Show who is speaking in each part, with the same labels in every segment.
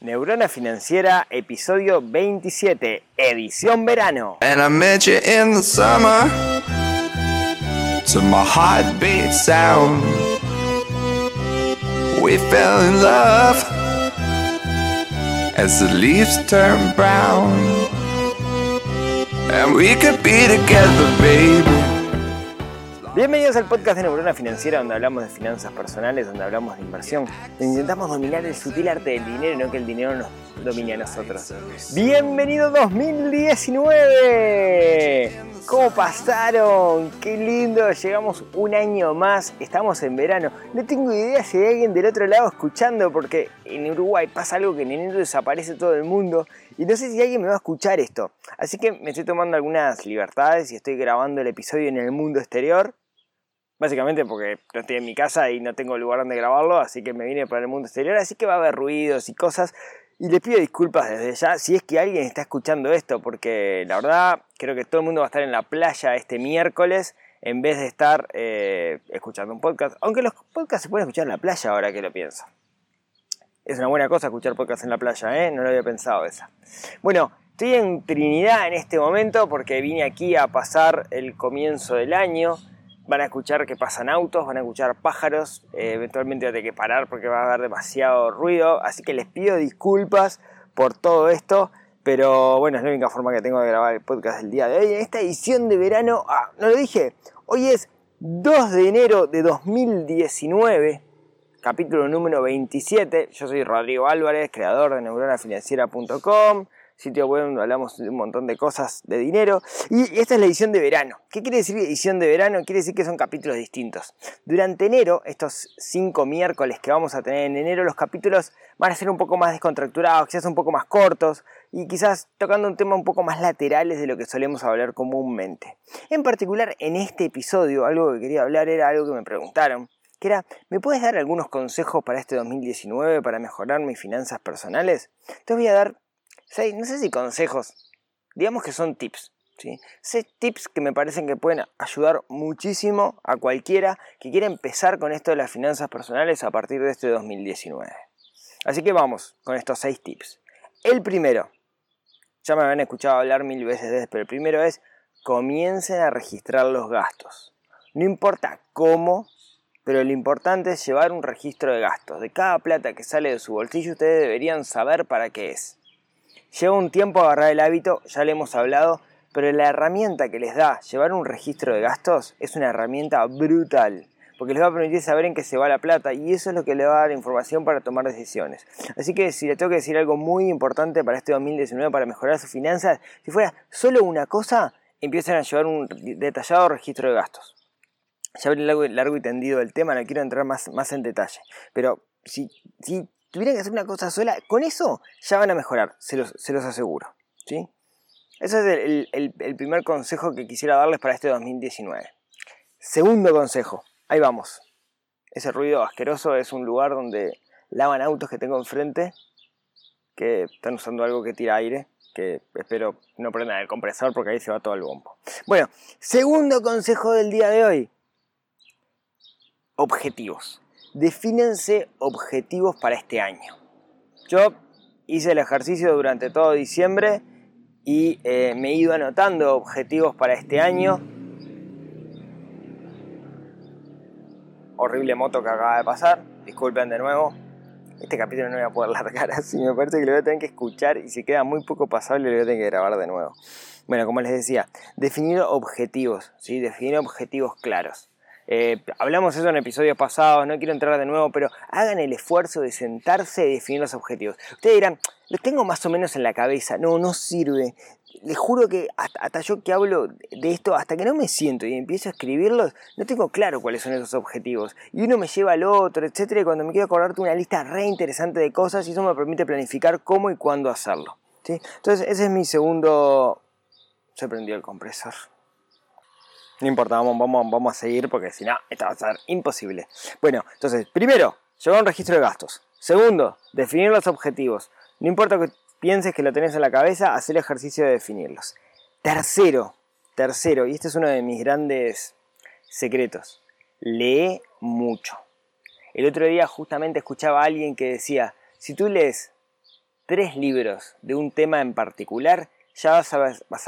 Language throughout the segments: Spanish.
Speaker 1: Neurona Financiera, episodio 27, edición verano.
Speaker 2: And I met you in the summer to my heartbeat sound. We fell in love as the leaves turn brown. And we could be together, baby.
Speaker 1: Bienvenidos al podcast de Neurona Financiera, donde hablamos de finanzas personales, donde hablamos de inversión, intentamos dominar el sutil arte del dinero y no que el dinero nos domine a nosotros. Bienvenido 2019. ¿Cómo pasaron? Qué lindo, llegamos un año más, estamos en verano. No tengo idea si hay alguien del otro lado escuchando, porque en Uruguay pasa algo que en enero desaparece todo el mundo y no sé si alguien me va a escuchar esto. Así que me estoy tomando algunas libertades y estoy grabando el episodio en el mundo exterior Básicamente porque no estoy en mi casa y no tengo lugar donde grabarlo, así que me vine para el mundo exterior, así que va a haber ruidos y cosas. Y les pido disculpas desde ya si es que alguien está escuchando esto, porque la verdad creo que todo el mundo va a estar en la playa este miércoles en vez de estar eh, escuchando un podcast. Aunque los podcasts se pueden escuchar en la playa ahora que lo pienso. Es una buena cosa escuchar podcasts en la playa, ¿eh? No lo había pensado esa. Bueno, estoy en Trinidad en este momento porque vine aquí a pasar el comienzo del año van a escuchar que pasan autos, van a escuchar pájaros, eh, eventualmente voy a que parar porque va a haber demasiado ruido, así que les pido disculpas por todo esto, pero bueno, es la única forma que tengo de grabar el podcast del día de hoy. En esta edición de verano, ah, no lo dije, hoy es 2 de enero de 2019, capítulo número 27, yo soy Rodrigo Álvarez, creador de neuronafinanciera.com, sitio web hablamos de un montón de cosas de dinero. Y esta es la edición de verano. ¿Qué quiere decir edición de verano? Quiere decir que son capítulos distintos. Durante enero, estos cinco miércoles que vamos a tener en enero, los capítulos van a ser un poco más descontracturados, quizás un poco más cortos y quizás tocando un tema un poco más laterales de lo que solemos hablar comúnmente. En particular, en este episodio, algo que quería hablar era algo que me preguntaron que era, ¿me puedes dar algunos consejos para este 2019 para mejorar mis finanzas personales? Te voy a dar no sé si consejos, digamos que son tips. ¿sí? tips que me parecen que pueden ayudar muchísimo a cualquiera que quiera empezar con esto de las finanzas personales a partir de este 2019. Así que vamos con estos seis tips. El primero, ya me habían escuchado hablar mil veces de esto, pero el primero es comiencen a registrar los gastos. No importa cómo, pero lo importante es llevar un registro de gastos. De cada plata que sale de su bolsillo ustedes deberían saber para qué es. Lleva un tiempo agarrar el hábito, ya le hemos hablado, pero la herramienta que les da llevar un registro de gastos es una herramienta brutal, porque les va a permitir saber en qué se va la plata y eso es lo que les va a dar información para tomar decisiones. Así que si le tengo que decir algo muy importante para este 2019 para mejorar sus finanzas, si fuera solo una cosa, empiecen a llevar un detallado registro de gastos. Ya hablé largo, largo y tendido del tema, no quiero entrar más, más en detalle, pero si, si tuvieran que hacer una cosa sola, con eso ya van a mejorar, se los, aseguro. ¿sí? Ese es el, primer consejo que quisiera darles para este 2019. Segundo consejo, ahí vamos. Ese ruido asqueroso es un lugar donde lavan autos que tengo enfrente, que están usando algo que tira aire, que espero no prendan el compresor porque ahí se va todo el bombo. Bueno, segundo consejo del día de hoy. Objetivos defínense objetivos para este año. Yo hice el ejercicio durante todo diciembre y eh, me he ido anotando objetivos para este año. Horrible moto que acaba de pasar, disculpen de nuevo. Este capítulo no voy a poder largar así, me parece que lo voy a tener que escuchar y si queda muy poco pasable lo voy a tener que grabar de nuevo. Bueno, como les decía, definir objetivos, ¿sí? definir objetivos claros. Eh, hablamos eso en episodios pasados, no quiero entrar de nuevo, pero hagan el esfuerzo de sentarse y definir los objetivos. Ustedes dirán, los tengo más o menos en la cabeza. No, no sirve. Les juro que hasta, yo que hablo de esto, hasta que no me siento y empiezo a escribirlos, no tengo claro cuáles son esos objetivos. Y uno me lleva al otro, etcétera, y cuando me quiero acordarte una lista re interesante de cosas y eso me permite planificar cómo y cuándo hacerlo. Entonces, ese es mi segundo... Se prendió el compresor. No importa, vamos, vamos, vamos a seguir porque si no, esto va a ser imposible. Bueno, entonces, primero, llevar un registro de gastos. Segundo, definir los objetivos. No importa que pienses que lo tenés en la cabeza, hacer el ejercicio de definirlos. Tercero, tercero, y este es uno de mis grandes secretos, lee mucho. El otro día justamente escuchaba a alguien que decía, si tú lees tres libros de un tema en particular, ya vas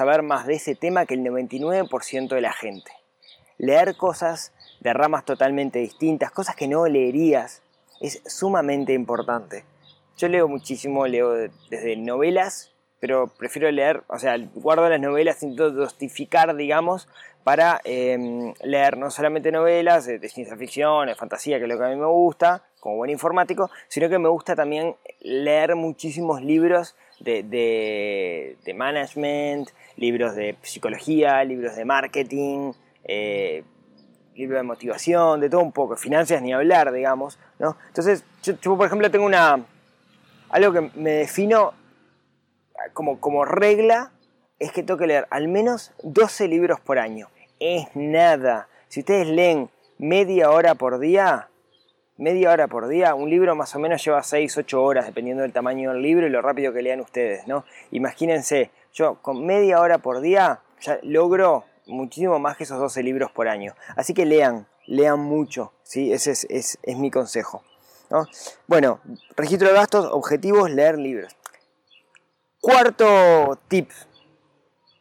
Speaker 1: a, ver más de ese tema que el 99% de la gente. Leer cosas de ramas totalmente distintas, cosas que no leerías, es sumamente importante. Yo leo muchísimo, leo desde novelas, pero prefiero leer, o sea, guardo las novelas sin justificar, digamos, para em, leer no solamente novelas de, ciencia ficción, de fantasía, que es lo que a mí me gusta, como buen informático, sino que me gusta también leer muchísimos libros de, de, management, libros de psicología, libros de marketing, eh, libros de motivación, de todo un poco, finanzas ni hablar, digamos, ¿no? Entonces, yo, yo por ejemplo tengo una, algo que me defino como, como regla es que tengo que leer al menos 12 libros por año. Es nada. Si ustedes leen media hora por día, media hora por día, un libro más o menos lleva 6, 8 horas, dependiendo del tamaño del libro y lo rápido que lean ustedes, ¿no? Imagínense, yo con media hora por día ya logro muchísimo más que esos 12 libros por año. Así que lean, lean mucho, ¿sí? Ese es, es, mi consejo. Bueno, registro de gastos, objetivos, leer libros. Cuarto tip.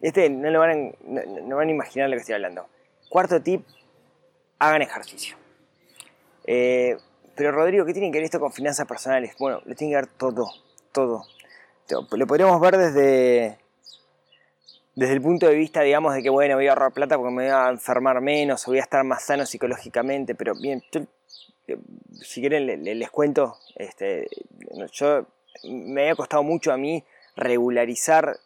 Speaker 1: Este no, lo van a, no, van a imaginar lo que estoy hablando. Cuarto tip, hagan ejercicio. Eh, pero Rodrigo, ¿qué tiene que ver esto con finanzas personales? Bueno, lo tiene que ver todo, todo. Lo podríamos ver desde, desde el punto de vista, digamos, de que, bueno, voy a ahorrar plata porque me voy a enfermar menos o voy a estar más sano psicológicamente, pero bien, si quieren les, cuento, este, yo me había costado mucho a mí regularizar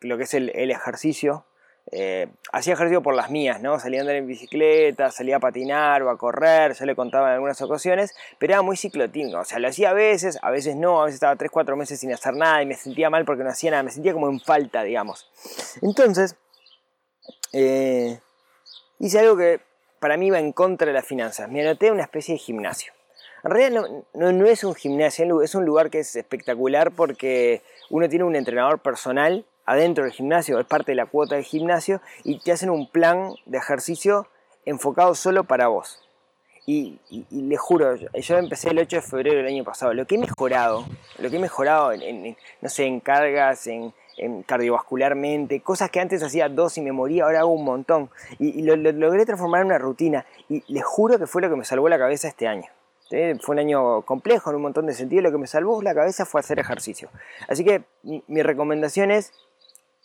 Speaker 1: lo que es el, ejercicio. Eh, hacía ejercicio por las mías, ¿no? Salía a andar en bicicleta, salía a patinar o a correr, yo le contaba en algunas ocasiones, pero era muy ciclotímico, o sea, lo hacía a veces, a veces no, a veces estaba 3-4 meses sin hacer nada y me sentía mal porque no hacía nada, me sentía como en falta, digamos. Entonces, eh, hice algo que para mí va en contra de las finanzas. Me anoté una especie de gimnasio. En realidad no, no, es un gimnasio, es un lugar que es espectacular porque uno tiene un entrenador personal adentro del gimnasio, es parte de la cuota del gimnasio y te hacen un plan de ejercicio enfocado solo para vos. Y, le juro, yo, empecé el 8 de febrero del año pasado. Lo que he mejorado, lo que he mejorado en, no sé, en cargas, en, cardiovascularmente, cosas que antes hacía dos y me moría, ahora hago un montón. Y, lo, logré transformar en una rutina. Y le juro que fue lo que me salvó la cabeza este año. Fue un año complejo en un montón de sentidos. Lo que me salvó la cabeza fue hacer ejercicio. Así que mi, recomendación es,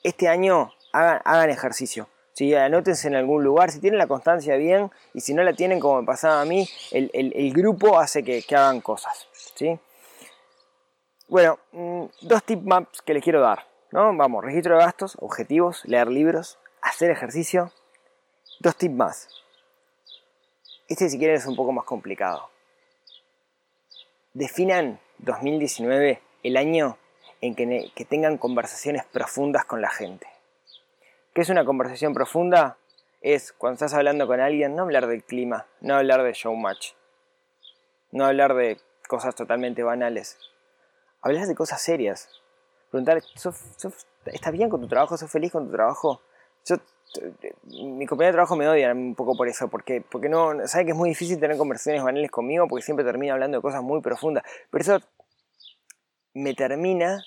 Speaker 1: este año hagan ejercicio. ¿sí? Anótense en algún lugar, si tienen la constancia bien, y si no la tienen como me pasaba a mí, el, grupo hace que, hagan cosas. ¿sí? Bueno, mm, dos tip maps que les quiero dar. ¿no? Vamos, registro de gastos, objetivos, leer libros, hacer ejercicio. Dos tips más. Este si quieren es un poco más complicado. Definan 2019 el año que, tengan conversaciones profundas con la gente. ¿Qué es una conversación profunda? Es cuando estás hablando con alguien, no hablar del clima, no hablar de showmatch, no hablar de cosas totalmente banales. Hablar de cosas serias. Preguntar, ¿estás bien con tu trabajo? ¿Sos feliz con tu trabajo? Mi compañero de trabajo me odia un poco por eso, porque, porque no, sabe que es muy difícil tener conversaciones banales conmigo porque siempre termina hablando de cosas muy profundas. Pero eso me termina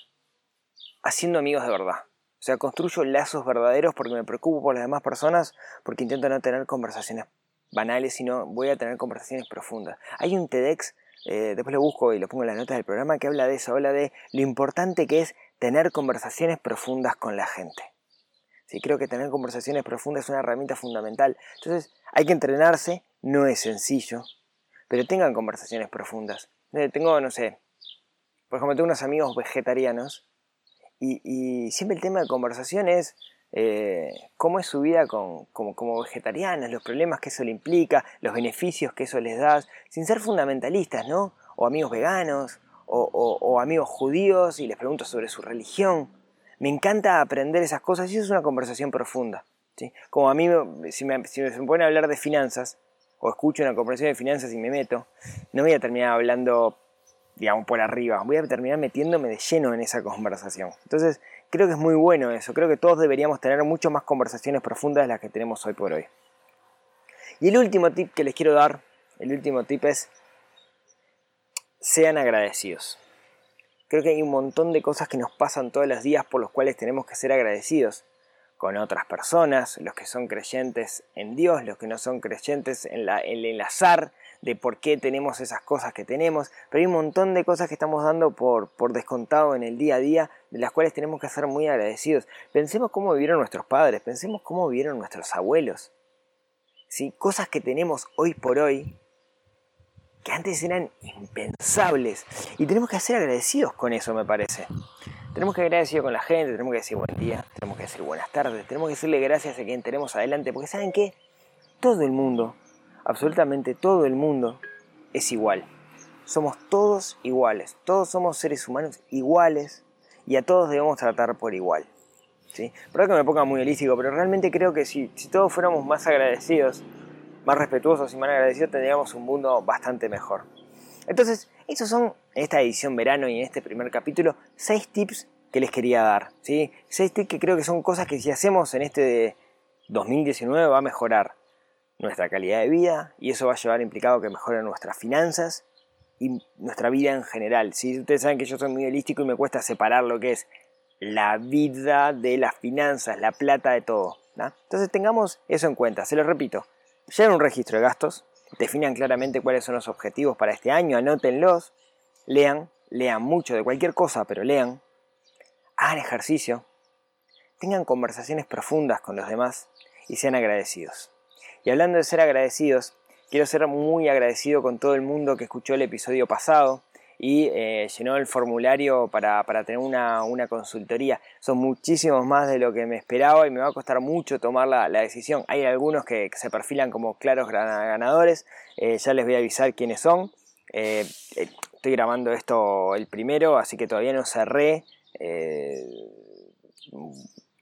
Speaker 1: haciendo amigos de verdad. O sea, construyo lazos verdaderos porque me preocupo por las demás personas, porque intento no tener conversaciones banales, sino voy a tener conversaciones profundas. Hay un TEDx, eh, después lo busco y lo pongo en las notas del programa, que habla de eso, habla de lo importante que es tener conversaciones profundas con la gente. Sí, creo que tener conversaciones profundas es una herramienta fundamental. Entonces, hay que entrenarse, no es sencillo, pero tengan conversaciones profundas. Eh, tengo, no sé, por ejemplo, tengo unos amigos vegetarianos y, siempre el tema de conversación es eh, cómo es su vida como, como, vegetarianos, los problemas que eso le implica, los beneficios que eso les da, sin ser fundamentalistas, ¿no? O amigos veganos, o, amigos judíos y les pregunto sobre su religión. Me encanta aprender esas cosas y eso es una conversación profunda. ¿sí? Como a mí, si me, si me ponen a hablar de finanzas, o escucho una conversación de finanzas y me meto, no voy a terminar hablando digamos, por arriba. Voy a terminar metiéndome de lleno en esa conversación. Entonces, creo que es muy bueno eso. Creo que todos deberíamos tener mucho más conversaciones profundas de las que tenemos hoy por hoy. Y el último tip que les quiero dar, el último tip es, sean agradecidos. Creo que hay un montón de cosas que nos pasan todos los días por los cuales tenemos que ser agradecidos con otras personas, los que son creyentes en Dios, los que no son creyentes en, el azar de por qué tenemos esas cosas que tenemos, pero hay un montón de cosas que estamos dando por, por descontado en el día a día, de las cuales tenemos que ser muy agradecidos. Pensemos cómo vivieron nuestros padres, pensemos cómo vivieron nuestros abuelos. ¿Sí? Cosas que tenemos hoy por hoy que antes eran impensables. Y tenemos que ser agradecidos con eso, me parece. Tenemos que agradecer con la gente, tenemos que decir buen día, tenemos que decir buenas tardes, tenemos que decirle gracias a quien tenemos adelante, porque ¿saben qué? Todo el mundo, absolutamente todo el mundo, es igual. Somos todos iguales, todos somos seres humanos iguales y a todos debemos tratar por igual. ¿sí? Perdón que me ponga muy holístico, pero realmente creo que si, si todos fuéramos más agradecidos, más respetuosos y más agradecidos, tendríamos un mundo bastante mejor. Entonces, esos son, en esta edición verano y en este primer capítulo, seis tips que les quería dar. ¿sí? Seis tips que creo que son cosas que si hacemos en este 2019 va a mejorar nuestra calidad de vida y eso va a llevar implicado que mejoren nuestras finanzas y nuestra vida en general. ¿sí? Ustedes saben que yo soy muy holístico y me cuesta separar lo que es la vida de las finanzas, la plata de todo. Entonces tengamos eso en cuenta, se lo repito. Lleven un registro de gastos, definan claramente cuáles son los objetivos para este año, anótenlos, lean, lean mucho de cualquier cosa, pero lean, hagan ejercicio, tengan conversaciones profundas con los demás y sean agradecidos. Y hablando de ser agradecidos, quiero ser muy agradecido con todo el mundo que escuchó el episodio pasado, y eh, llenó el formulario para, tener una, consultoría. Son muchísimos más de lo que me esperaba y me va a costar mucho tomar la, decisión. Hay algunos que, se perfilan como claros ganadores, eh, ya les voy a avisar quiénes son. Eh, estoy grabando esto el primero, así que todavía no cerré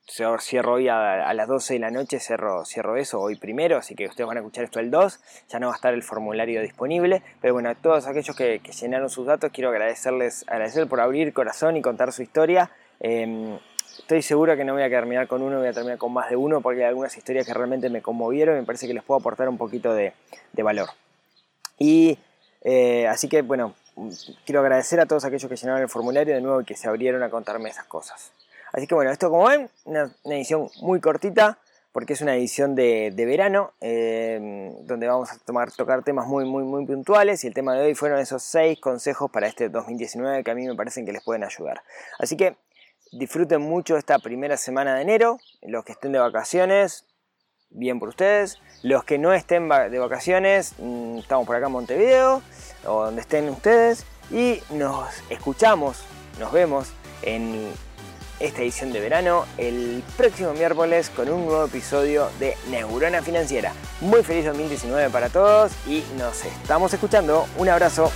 Speaker 1: cierro hoy a, las 12 de la noche, cierro, cierro eso hoy primero, así que ustedes van a escuchar esto el 2, ya no va a estar el formulario disponible, pero bueno, a todos aquellos que, llenaron sus datos, quiero agradecerles, agradecer por abrir corazón y contar su historia. Em, estoy seguro que no voy a terminar con uno, voy a terminar con más de uno, porque hay algunas historias que realmente me conmovieron y me parece que les puedo aportar un poquito de, valor. Y eh, así que bueno, quiero agradecer a todos aquellos que llenaron el formulario de nuevo y que se abrieron a contarme esas cosas. Así que bueno, esto como ven, una, edición muy cortita, porque es una edición de, verano, eh, donde vamos a tomar, tocar temas muy, muy, muy puntuales, y el tema de hoy fueron esos seis consejos para este 2019 que a mí me parecen que les pueden ayudar. Así que disfruten mucho esta primera semana de enero, los que estén de vacaciones, bien por ustedes, los que no estén de vacaciones, mm, estamos por acá en Montevideo, o donde estén ustedes, y nos escuchamos, nos vemos en esta edición de verano el próximo miércoles con un nuevo episodio de Neurona Financiera. Muy feliz 2019 para todos y nos estamos escuchando. Un abrazo.